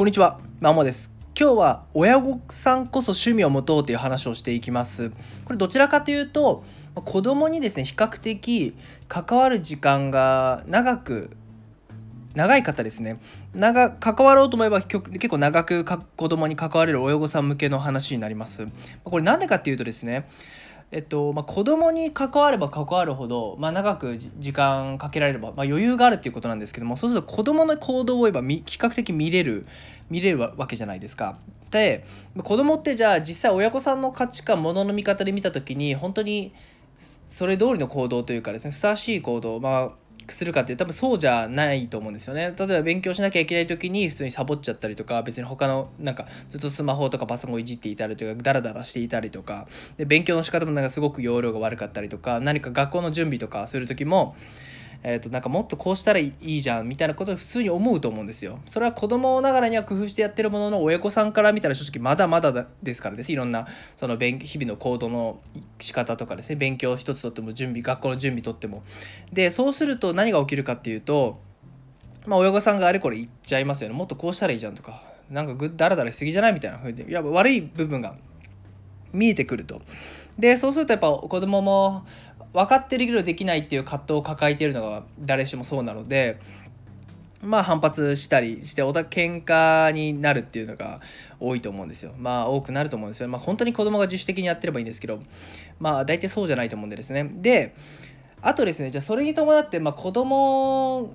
こんにちは、まもです。今日は親御さんこそ趣味を持とうという話をしていきます。これどちらかというと、子供にですね、比較的関わる時間が長く長い方ですね長関わろうと思えば結構長く子供に関われる親御さん向けの話になりますこれなんでかっていうとですねえっとまあ、子供に関われば関わるほど、まあ、長く時間かけられれば、まあ、余裕があるっていうことなんですけどもそうすると子供の行動を言えば比較的見れる見れるわけじゃないですか。で子供ってじゃあ実際親御さんの価値観ものの見方で見た時に本当にそれ通りの行動というかですねふさわしい行動、まあ、するかって多分そうじゃないと思うんですよね。例えば勉強しなきゃいけない時に普通にサボっちゃったりとか別に他のなんかずっとスマホとかパソコンいじっていたりとかダラダラしていたりとか。で勉強の仕方もなんかすごく容量が悪かったりとか何か学校の準備とかする時もえーと、なんかもっとこうしたらいいじゃんみたいなことを普通に思うと思うんですよ。それは子供ながらには工夫してやってるものの親御さんから見たら正直まだまだですからですいろんなその勉日々の行動の仕方とかですね勉強一つとっても準備学校の準備とっても。でそうすると何が起きるかっていうと、まあ、親御さんがあれこれ言っちゃいますよねもっとこうしたらいいじゃんとかなんかぐだらだらしすぎじゃないみたいなふうにいや悪い部分が見えてくると。でそうするとやっぱ子供も分かってるけどできないっていう葛藤を抱えているのが誰しもそうなのでまあ反発したりしておた喧嘩になるっていうのが多いと思うんですよ。まあ多くなると思うんですよ。まあ本当に子供が自主的にやってればいいんですけどまあ大体そうじゃないと思うんでですね。であとですねじゃあそれに伴ってまあ子供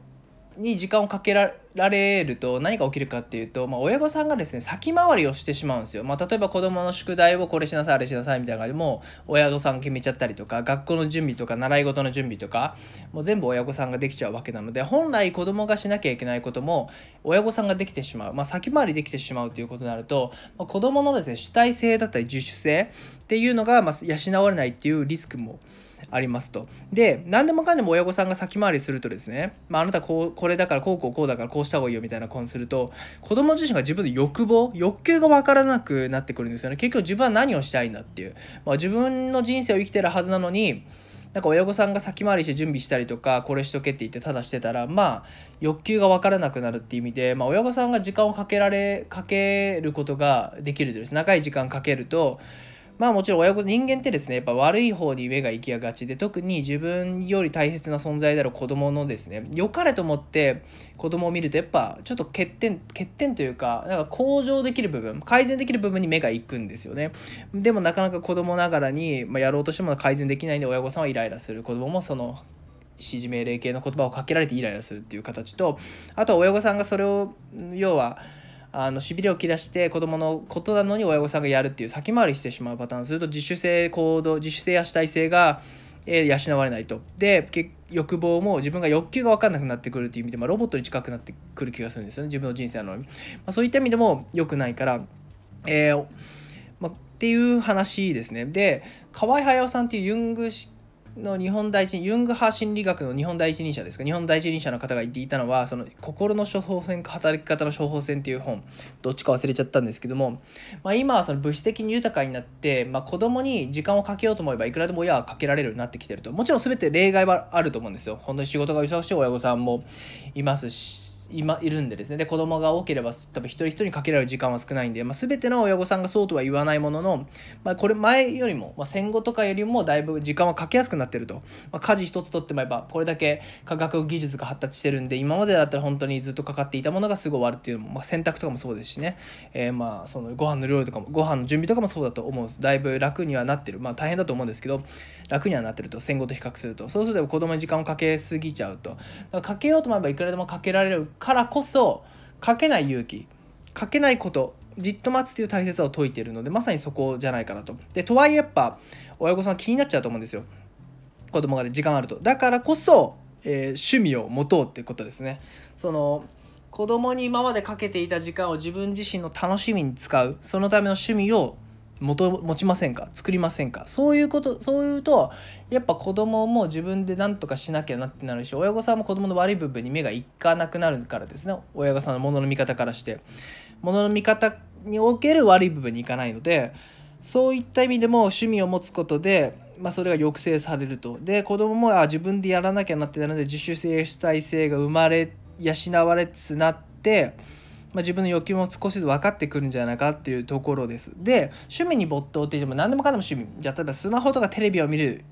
に時間をかけられると何が起きるかっていうと、まあ、親御さんがですね先回りをしてしまうんですよ、まあ、例えば子どもの宿題をこれしなさいあれしなさいみたいな感じでも親御さん決めちゃったりとか学校の準備とか習い事の準備とかもう全部親御さんができちゃうわけなので本来子どもがしなきゃいけないことも親御さんができてしまう、まあ、先回りできてしまうということになると、まあ、子どものですね主体性だったり自主性っていうのがま養われないっていうリスクもありますと。で、何でもかんでも親御さんが先回りするとですね、まあ、あなたこう、これだからこうこうこうだからこうした方がいいよみたいなことすると、子供自身が自分の欲望、欲求が分からなくなってくるんですよね。結局自分は何をしたいんだっていう。まあ、自分の人生を生きてるはずなのに、なんか親御さんが先回りして準備したりとかこれしとけって言ってただしてたらまあ欲求が分からなくなるっていう意味で、まあ、親御さんが時間をかけられかけることができるとです長い時間かけるとまあもちろん親子人間ってですねやっぱ悪い方に目が行きやがちで特に自分より大切な存在である子供のですね良かれと思って子供を見るとやっぱちょっと欠点欠点というかなんか向上できる部分改善できる部分に目が行くんですよね。でもなかなか子供ながらに、まあ、やろうとしても改善できないんで親御さんはイライラする。子供もその指示命令系の言葉をかけられてイライラするっていう形とあとは親御さんがそれを要はあのしびれを切らして子供のことなのに親御さんがやるっていう先回りしてしまうパターンすると自主性行動自主性や主体性が、え、養われないと。で欲望も自分が欲求が分かんなくなってくるっていう意味で、まあ、ロボットに近くなってくる気がするんですよね。自分の人生なのに、まあ、そういった意味でも良くないから、えーまあ、っていう話ですね。で河合隼さんっていうユング式の日本第一ユング派心理学の日本第一人者ですか日本第一人者の方が言っていたのはその心の処方箋か働き方の処方箋っていう本どっちか忘れちゃったんですけども、まあ、今はその物質的に豊かになって、まあ、子供に時間をかけようと思えばいくらでも親はかけられるようになってきてると。もちろん全て例外はあると思うんですよ。本当に仕事が忙しい親御さんもいますし今いるんでですね。で子供が多ければ多分一人一人にかけられる時間は少ないんで、まあ、全ての親御さんがそうとは言わないものの、まあ、これ前よりも、まあ、戦後とかよりもだいぶ時間はかけやすくなってると、まあ、家事一つとってもやっぱこれだけ科学技術が発達してるんで今までだったら本当にずっとかかっていたものがすぐ終わるっていうのも、まあ、洗濯とかもそうですしね、えー、まあそのご飯の料理とかもご飯の準備とかもそうだと思うんです。だいぶ楽にはなってる。まあ大変だと思うんですけど楽にはなってると。戦後と比較すると。そうすると子供に時間をかけすぎちゃうと。かけようと思えばいくらでもかけられるからこそかけない勇気かけないことじっと待つっていう大切さを説いているのでまさにそこじゃないかなと。でとはいえやっぱ親御さん気になっちゃうと思うんですよ。子供がね時間あると。だからこそ、えー、趣味を持とうってことですね。その子供に今までかけていた時間を自分自身の楽しみに使う。そのための趣味を持持ちませんか？作りませんか？そういうことそういうとやっぱ子供も自分で何とかしなきゃなってなるし親御さんも子供の悪い部分に目がいかなくなるからですね。親御さんのものの見方からして。ものの見方における悪い部分にいかないのでそういった意味でも趣味を持つことで、まあ、それが抑制されると。で子供もあ自分でやらなきゃなってなるので自主性主体性が生まれ養われつつなってまあ、自分の欲求も少しずつ分かってくるんじゃないかっていうところです。で趣味に没頭って言っても何でもかんでも趣味。じゃあ例えばスマホとかテレビを見る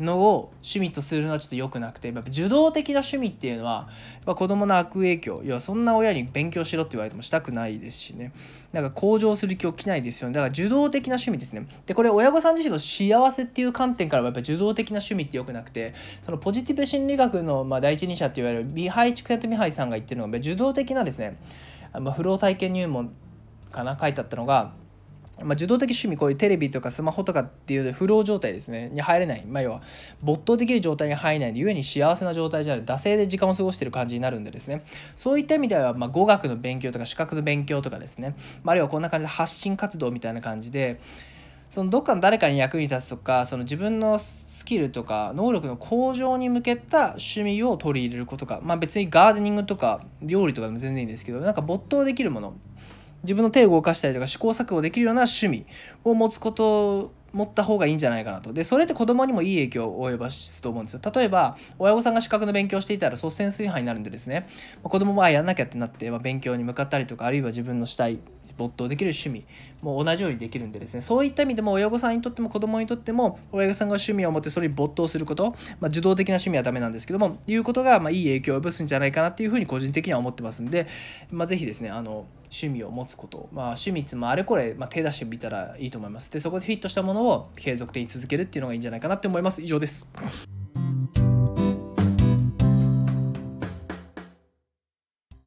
のを趣味とするのはちょっと良くなくてやっぱ受動的な趣味っていうのはやっ子供の悪影響いやそんな親に勉強しろって言われてもしたくないですしね。なんか向上する気起きないですよね。だから受動的な趣味ですね。でこれ親御さん自身の幸せっていう観点からはやっぱ受動的な趣味って良くなくてそのポジティブ心理学のまあ第一人者って言われるミハイ・チクセント・ミハイさんが言ってるのが受動的なですね、まあ、フロー体験入門かな書いてあったのがまあ、受動的趣味こういうテレビとかスマホとかっていうフロー状態ですねに入れない、まあ、要は没頭できる状態に入らないでゆえに幸せな状態じゃない惰性で時間を過ごしてる感じになるんでですね。そういった意味では、まあ、語学の勉強とか資格の勉強とかですね、まあ、あるいはこんな感じで発信活動みたいな感じでそのどっかの誰かに役に立つとかその自分のスキルとか能力の向上に向けた趣味を取り入れることか、まあ、別にガーデニングとか料理とかでも全然いいんですけどなんか没頭できるもの自分の手を動かしたりとか試行錯誤できるような趣味を持つこと持った方がいいんじゃないかなと。で、それって子供にもいい影響を及ぼすと思うんですよ。例えば、親御さんが資格の勉強していたら率先垂範になるんでですね、子供もあやんなきゃってなって、まあ、勉強に向かったりとか、あるいは自分のしたい没頭できる趣味も同じようにできるんでですねそういった意味でも親御さんにとっても子供にとっても親御さんが趣味を持ってそれに没頭すること、まあ、受動的な趣味はダメなんですけどもいうことがまあいい影響を及ぼすんじゃないかなっていうふうに個人的には思ってますんで、まあ、ぜひですねあの趣味を持つこと、まあ、趣味つもあれこれ、まあ、手出してみたらいいと思います。でそこでフィットしたものを継続的に続けるっていうのがいいんじゃないかなって思います。以上です。